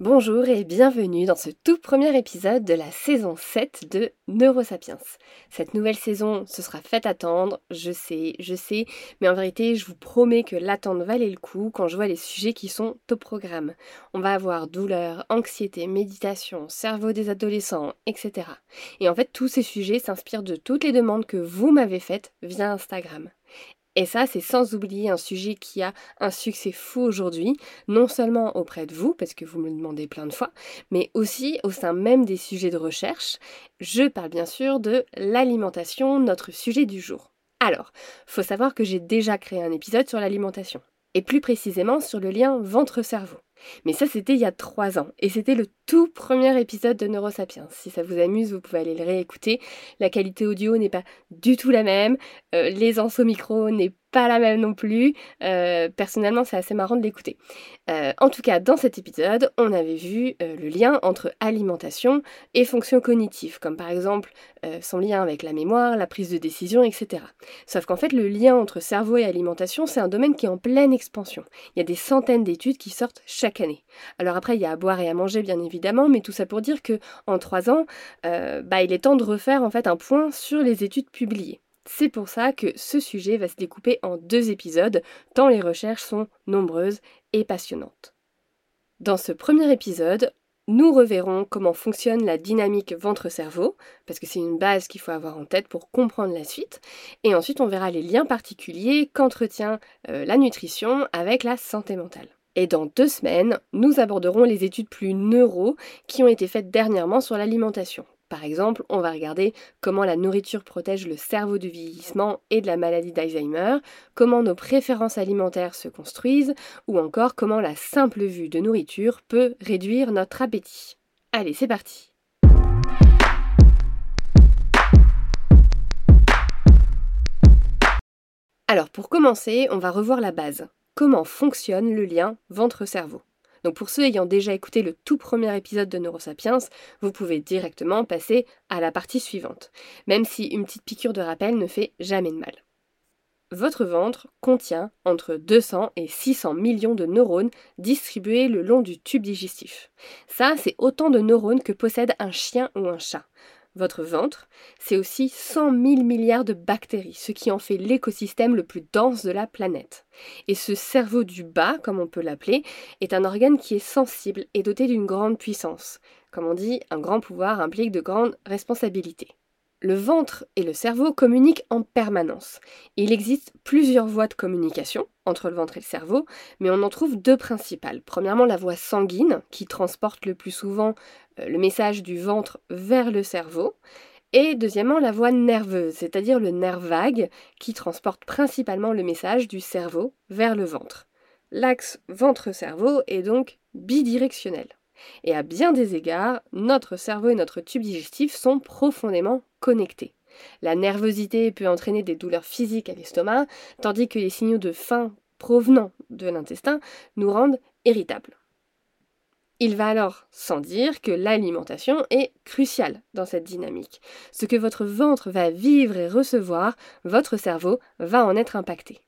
Bonjour et bienvenue dans ce tout premier épisode de la saison 7 de Neurosapiens. Cette nouvelle saison se sera faite attendre, je sais, je sais, mais en vérité je vous promets que l'attente valait le coup quand je vois les sujets qui sont au programme. On va avoir douleur, anxiété, méditation, cerveau des adolescents, etc. Et en fait tous ces sujets s'inspirent de toutes les demandes que vous m'avez faites via Instagram. Et ça, c'est sans oublier un sujet qui a un succès fou aujourd'hui, non seulement auprès de vous, parce que vous me le demandez plein de fois, mais aussi au sein même des sujets de recherche. Je parle bien sûr de l'alimentation, notre sujet du jour. Alors, faut savoir que j'ai déjà créé un épisode sur l'alimentation, et plus précisément sur le lien ventre-cerveau. Mais ça, c'était il y a trois ans. Et c'était le tout premier épisode de Neurosapiens. Si ça vous amuse, vous pouvez aller le réécouter. La qualité audio n'est pas du tout la même. Euh, L'aisance au micro n'est pas la même non plus. Euh, personnellement, c'est assez marrant de l'écouter. Euh, en tout cas, dans cet épisode, on avait vu euh, le lien entre alimentation et fonctions cognitives, comme par exemple son lien avec la mémoire, la prise de décision, etc. Sauf qu'en fait, le lien entre cerveau et alimentation, c'est un domaine qui est en pleine expansion. Il y a des centaines d'études qui sortent chaque année. Alors après, il y a à boire et à manger, bien évidemment, mais tout ça pour dire que en trois ans, bah, il est temps de refaire en fait un point sur les études publiées. C'est pour ça que ce sujet va se découper en deux épisodes, tant les recherches sont nombreuses et passionnantes. Dans ce premier épisode, nous reverrons comment fonctionne la dynamique ventre-cerveau, parce que c'est une base qu'il faut avoir en tête pour comprendre la suite, et ensuite on verra les liens particuliers qu'entretient euh, la nutrition avec la santé mentale. Et dans deux semaines, nous aborderons les études plus neuro qui ont été faites dernièrement sur l'alimentation. Par exemple, on va regarder comment la nourriture protège le cerveau du vieillissement et de la maladie d'Alzheimer, comment nos préférences alimentaires se construisent, ou encore comment la simple vue de nourriture peut réduire notre appétit. Allez, c'est parti Alors pour commencer, on va revoir la base. Comment fonctionne le lien ventre-cerveau donc pour ceux ayant déjà écouté le tout premier épisode de Neurosapiens, vous pouvez directement passer à la partie suivante, même si une petite piqûre de rappel ne fait jamais de mal. Votre ventre contient entre 200 et 600 millions de neurones distribués le long du tube digestif. Ça, c'est autant de neurones que possède un chien ou un chat. Votre ventre, c'est aussi 100 000 milliards de bactéries, ce qui en fait l'écosystème le plus dense de la planète. Et ce cerveau du bas, comme on peut l'appeler, est un organe qui est sensible et doté d'une grande puissance. Comme on dit, un grand pouvoir implique de grandes responsabilités. Le ventre et le cerveau communiquent en permanence. Il existe plusieurs voies de communication entre le ventre et le cerveau, mais on en trouve deux principales. Premièrement, la voie sanguine, qui transporte le plus souvent euh, le message du ventre vers le cerveau. Et deuxièmement, la voie nerveuse, c'est-à-dire le nerf vague, qui transporte principalement le message du cerveau vers le ventre. L'axe ventre-cerveau est donc bidirectionnel. Et à bien des égards, notre cerveau et notre tube digestif sont profondément connectés. La nervosité peut entraîner des douleurs physiques à l'estomac, tandis que les signaux de faim provenant de l'intestin nous rendent irritables. Il va alors sans dire que l'alimentation est cruciale dans cette dynamique. Ce que votre ventre va vivre et recevoir, votre cerveau va en être impacté.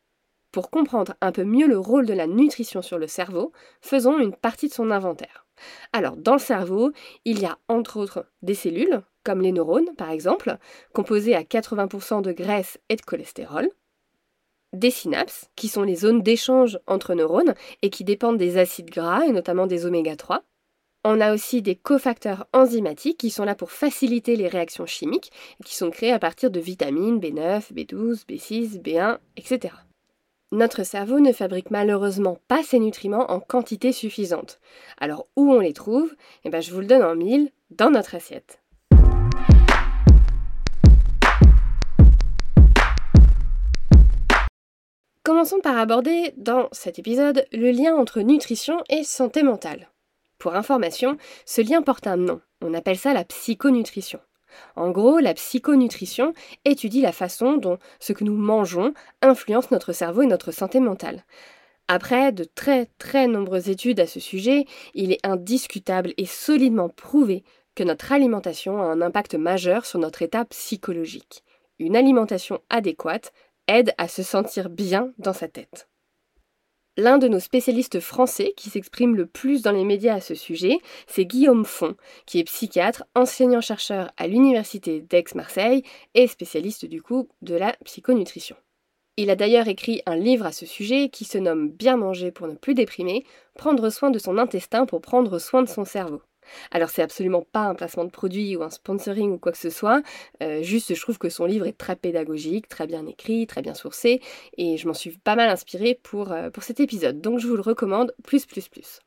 Pour comprendre un peu mieux le rôle de la nutrition sur le cerveau, faisons une partie de son inventaire. Alors, dans le cerveau, il y a entre autres des cellules, comme les neurones par exemple, composées à 80% de graisse et de cholestérol, des synapses, qui sont les zones d'échange entre neurones et qui dépendent des acides gras et notamment des oméga 3. On a aussi des cofacteurs enzymatiques qui sont là pour faciliter les réactions chimiques et qui sont créés à partir de vitamines B9, B12, B6, B1, etc. Notre cerveau ne fabrique malheureusement pas ces nutriments en quantité suffisante. Alors où on les trouve? Eh bien je vous le donne en mille dans notre assiette. Commençons par aborder dans cet épisode le lien entre nutrition et santé mentale. Pour information, ce lien porte un nom. On appelle ça la psychonutrition. En gros, la psychonutrition étudie la façon dont ce que nous mangeons influence notre cerveau et notre santé mentale. Après de très très nombreuses études à ce sujet, il est indiscutable et solidement prouvé que notre alimentation a un impact majeur sur notre état psychologique. Une alimentation adéquate aide à se sentir bien dans sa tête. L'un de nos spécialistes français qui s'exprime le plus dans les médias à ce sujet, c'est Guillaume Font, qui est psychiatre, enseignant-chercheur à l'université d'Aix-Marseille et spécialiste du coup de la psychonutrition. Il a d'ailleurs écrit un livre à ce sujet qui se nomme Bien manger pour ne plus déprimer, prendre soin de son intestin pour prendre soin de son cerveau. Alors c'est absolument pas un placement de produit ou un sponsoring ou quoi que ce soit, euh, juste je trouve que son livre est très pédagogique, très bien écrit, très bien sourcé, et je m'en suis pas mal inspirée pour, euh, cet épisode, donc je vous le recommande plus plus plus.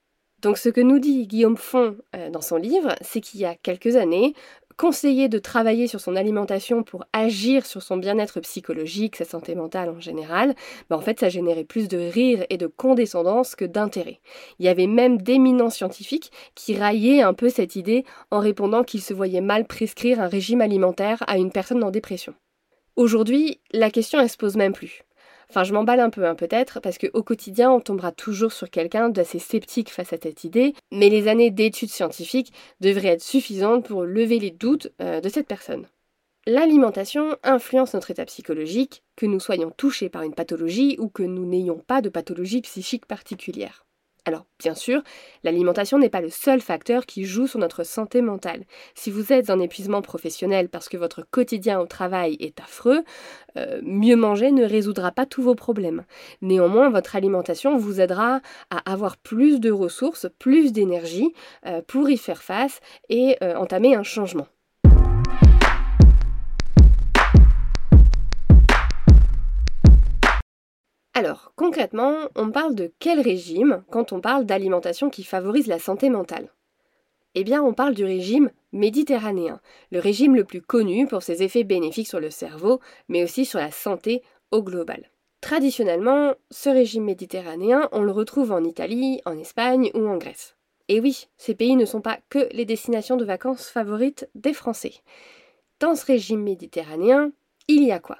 Donc ce que nous dit Guillaume Font euh, dans son livre, c'est qu'il y a quelques années, conseiller de travailler sur son alimentation pour agir sur son bien-être psychologique, sa santé mentale en général, ben en fait ça générait plus de rire et de condescendance que d'intérêt. Il y avait même d'éminents scientifiques qui raillaient un peu cette idée en répondant qu'ils se voyaient mal prescrire un régime alimentaire à une personne en dépression. Aujourd'hui, la question elle se pose même plus. Enfin, je m'emballe un peu, hein, peut-être, parce qu'au quotidien, on tombera toujours sur quelqu'un d'assez sceptique face à cette idée, mais les années d'études scientifiques devraient être suffisantes pour lever les doutes euh, de cette personne. L'alimentation influence notre état psychologique, que nous soyons touchés par une pathologie ou que nous n'ayons pas de pathologie psychique particulière. Alors, bien sûr, l'alimentation n'est pas le seul facteur qui joue sur notre santé mentale. Si vous êtes en épuisement professionnel parce que votre quotidien au travail est affreux, euh, mieux manger ne résoudra pas tous vos problèmes. Néanmoins, votre alimentation vous aidera à avoir plus de ressources, plus d'énergie euh, pour y faire face et euh, entamer un changement. Alors, concrètement, on parle de quel régime quand on parle d'alimentation qui favorise la santé mentale? Eh bien, on parle du régime méditerranéen, le régime le plus connu pour ses effets bénéfiques sur le cerveau, mais aussi sur la santé au global. Traditionnellement, ce régime méditerranéen, on le retrouve en Italie, en Espagne ou en Grèce. Et oui, ces pays ne sont pas que les destinations de vacances favorites des Français. Dans ce régime méditerranéen, il y a quoi?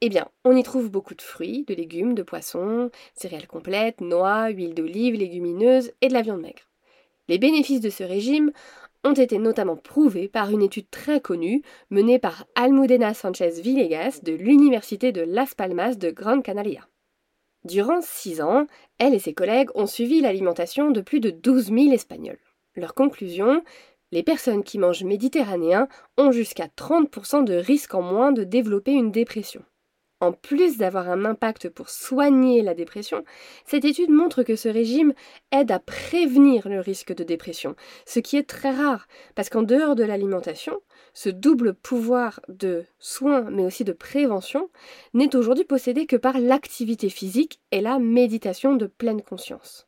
Eh bien, on y trouve beaucoup de fruits, de légumes, de poissons, céréales complètes, noix, huile d'olive, légumineuses et de la viande maigre. Les bénéfices de ce régime ont été notamment prouvés par une étude très connue menée par Almudena Sanchez Villegas de l'Université de Las Palmas de Gran Canaria. Durant six ans, elle et ses collègues ont suivi l'alimentation de plus de 12 000 Espagnols. Leur conclusion les personnes qui mangent méditerranéen ont jusqu'à 30% de risque en moins de développer une dépression. En plus d'avoir un impact pour soigner la dépression, cette étude montre que ce régime aide à prévenir le risque de dépression, ce qui est très rare, parce qu'en dehors de l'alimentation, ce double pouvoir de soin mais aussi de prévention n'est aujourd'hui possédé que par l'activité physique et la méditation de pleine conscience.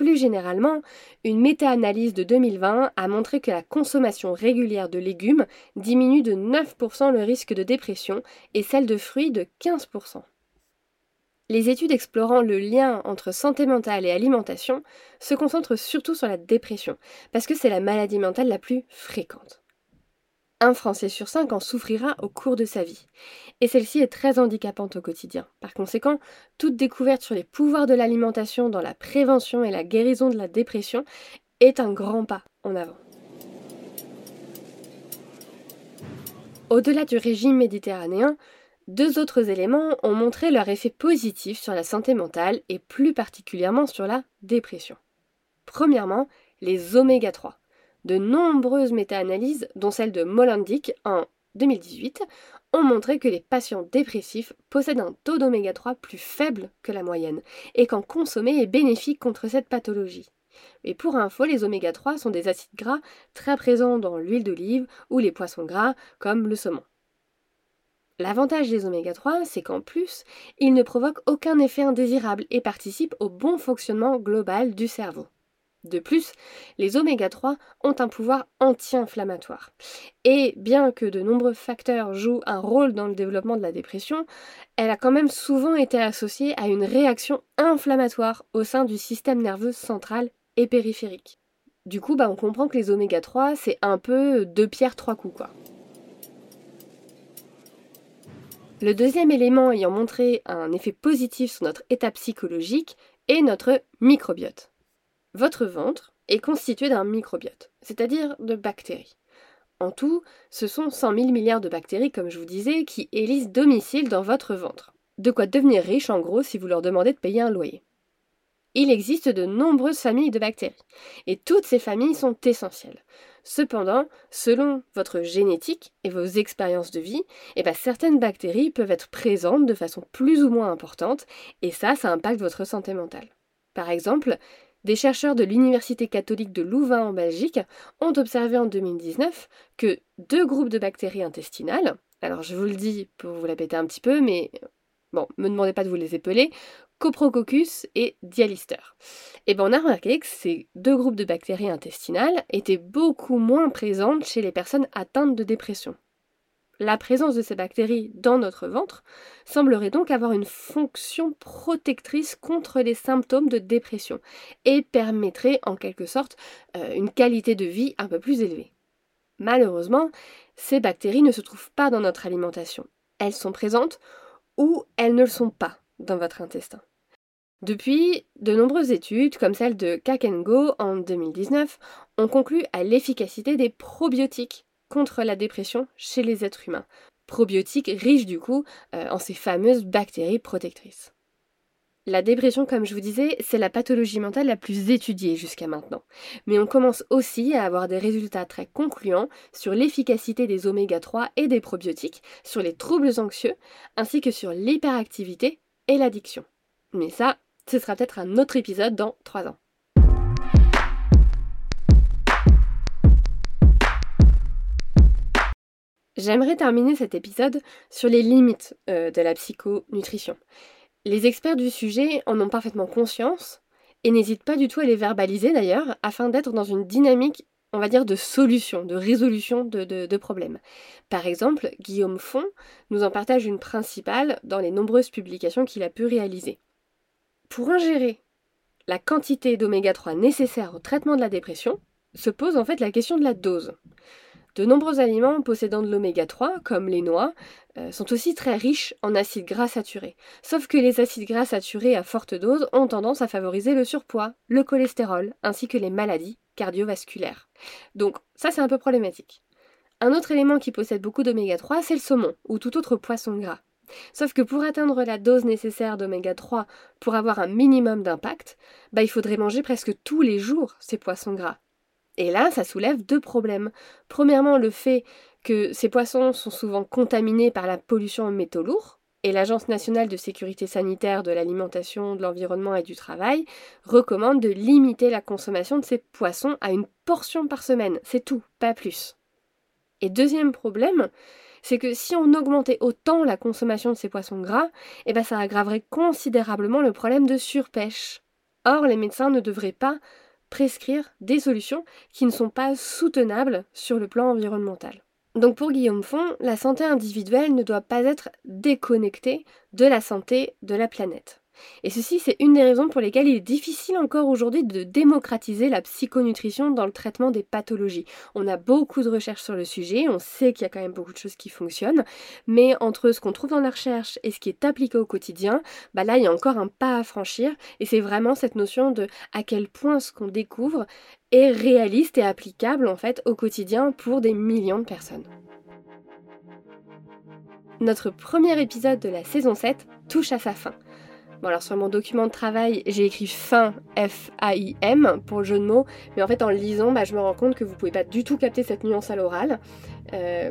Plus généralement, une méta-analyse de 2020 a montré que la consommation régulière de légumes diminue de 9% le risque de dépression et celle de fruits de 15%. Les études explorant le lien entre santé mentale et alimentation se concentrent surtout sur la dépression, parce que c'est la maladie mentale la plus fréquente. Un Français sur cinq en souffrira au cours de sa vie. Et celle-ci est très handicapante au quotidien. Par conséquent, toute découverte sur les pouvoirs de l'alimentation dans la prévention et la guérison de la dépression est un grand pas en avant. Au-delà du régime méditerranéen, deux autres éléments ont montré leur effet positif sur la santé mentale et plus particulièrement sur la dépression. Premièrement, les oméga 3 de nombreuses méta-analyses, dont celle de Molendic en 2018, ont montré que les patients dépressifs possèdent un taux d'oméga 3 plus faible que la moyenne et qu'en consommer est bénéfique contre cette pathologie. Et pour info, les oméga 3 sont des acides gras très présents dans l'huile d'olive ou les poissons gras comme le saumon. L'avantage des oméga 3, c'est qu'en plus, ils ne provoquent aucun effet indésirable et participent au bon fonctionnement global du cerveau. De plus, les oméga 3 ont un pouvoir anti-inflammatoire. Et bien que de nombreux facteurs jouent un rôle dans le développement de la dépression, elle a quand même souvent été associée à une réaction inflammatoire au sein du système nerveux central et périphérique. Du coup, bah, on comprend que les oméga 3, c'est un peu deux pierres, trois coups. Le deuxième élément ayant montré un effet positif sur notre état psychologique est notre microbiote. Votre ventre est constitué d'un microbiote, c'est-à-dire de bactéries. En tout, ce sont 100 000 milliards de bactéries, comme je vous disais, qui élisent domicile dans votre ventre. De quoi devenir riche, en gros, si vous leur demandez de payer un loyer. Il existe de nombreuses familles de bactéries, et toutes ces familles sont essentielles. Cependant, selon votre génétique et vos expériences de vie, eh ben, certaines bactéries peuvent être présentes de façon plus ou moins importante, et ça, ça impacte votre santé mentale. Par exemple, des chercheurs de l'Université catholique de Louvain en Belgique ont observé en 2019 que deux groupes de bactéries intestinales, alors je vous le dis pour vous la péter un petit peu, mais bon, me demandez pas de vous les épeler, Coprococcus et Dialister. Et bien on a remarqué que ces deux groupes de bactéries intestinales étaient beaucoup moins présentes chez les personnes atteintes de dépression. La présence de ces bactéries dans notre ventre semblerait donc avoir une fonction protectrice contre les symptômes de dépression et permettrait en quelque sorte euh, une qualité de vie un peu plus élevée. Malheureusement, ces bactéries ne se trouvent pas dans notre alimentation. Elles sont présentes ou elles ne le sont pas dans votre intestin. Depuis, de nombreuses études, comme celle de Kakengo en 2019, ont conclu à l'efficacité des probiotiques contre la dépression chez les êtres humains. Probiotiques riches du coup euh, en ces fameuses bactéries protectrices. La dépression, comme je vous disais, c'est la pathologie mentale la plus étudiée jusqu'à maintenant. Mais on commence aussi à avoir des résultats très concluants sur l'efficacité des oméga 3 et des probiotiques, sur les troubles anxieux, ainsi que sur l'hyperactivité et l'addiction. Mais ça, ce sera peut-être un autre épisode dans 3 ans. J'aimerais terminer cet épisode sur les limites euh, de la psychonutrition. Les experts du sujet en ont parfaitement conscience et n'hésitent pas du tout à les verbaliser d'ailleurs afin d'être dans une dynamique, on va dire, de solution, de résolution de, de problèmes. Par exemple, Guillaume Font nous en partage une principale dans les nombreuses publications qu'il a pu réaliser. Pour ingérer la quantité d'oméga 3 nécessaire au traitement de la dépression, se pose en fait la question de la dose. De nombreux aliments possédant de l'oméga 3, comme les noix, euh, sont aussi très riches en acides gras saturés. Sauf que les acides gras saturés à forte dose ont tendance à favoriser le surpoids, le cholestérol, ainsi que les maladies cardiovasculaires. Donc ça c'est un peu problématique. Un autre élément qui possède beaucoup d'oméga 3, c'est le saumon, ou tout autre poisson gras. Sauf que pour atteindre la dose nécessaire d'oméga 3 pour avoir un minimum d'impact, bah, il faudrait manger presque tous les jours ces poissons gras. Et là, ça soulève deux problèmes. Premièrement, le fait que ces poissons sont souvent contaminés par la pollution en métaux lourds, et l'Agence nationale de sécurité sanitaire de l'alimentation, de l'environnement et du travail recommande de limiter la consommation de ces poissons à une portion par semaine. C'est tout, pas plus. Et deuxième problème, c'est que si on augmentait autant la consommation de ces poissons gras, eh ben ça aggraverait considérablement le problème de surpêche. Or, les médecins ne devraient pas prescrire des solutions qui ne sont pas soutenables sur le plan environnemental. Donc pour Guillaume Font, la santé individuelle ne doit pas être déconnectée de la santé de la planète. Et ceci, c'est une des raisons pour lesquelles il est difficile encore aujourd'hui de démocratiser la psychonutrition dans le traitement des pathologies. On a beaucoup de recherches sur le sujet, on sait qu'il y a quand même beaucoup de choses qui fonctionnent, mais entre ce qu'on trouve dans la recherche et ce qui est appliqué au quotidien, bah là, il y a encore un pas à franchir, et c'est vraiment cette notion de à quel point ce qu'on découvre est réaliste et applicable en fait au quotidien pour des millions de personnes. Notre premier épisode de la saison 7 touche à sa fin. Bon alors sur mon document de travail, j'ai écrit fin F-A-I-M pour le jeu de mots, mais en fait en le lisant, bah, je me rends compte que vous pouvez pas du tout capter cette nuance à l'oral. Euh,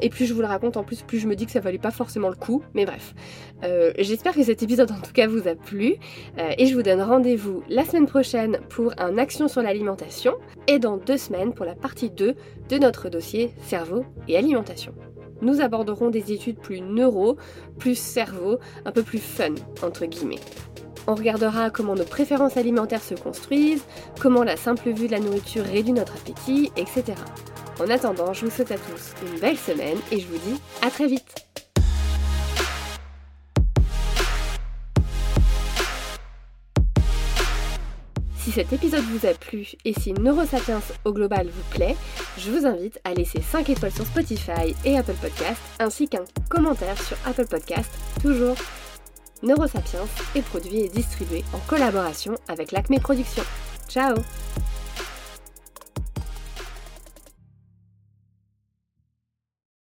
et plus je vous le raconte, en plus, plus je me dis que ça valait pas forcément le coup. Mais bref, euh, j'espère que cet épisode en tout cas vous a plu. Euh, et je vous donne rendez-vous la semaine prochaine pour un action sur l'alimentation et dans deux semaines pour la partie 2 de notre dossier cerveau et alimentation nous aborderons des études plus neuro, plus cerveau, un peu plus fun, entre guillemets. On regardera comment nos préférences alimentaires se construisent, comment la simple vue de la nourriture réduit notre appétit, etc. En attendant, je vous souhaite à tous une belle semaine et je vous dis à très vite Si cet épisode vous a plu et si Neurosapiens au global vous plaît, je vous invite à laisser 5 étoiles sur Spotify et Apple Podcast, ainsi qu'un commentaire sur Apple Podcast, toujours. Neurosapiens est produit et distribué en collaboration avec l'Acme Productions. Ciao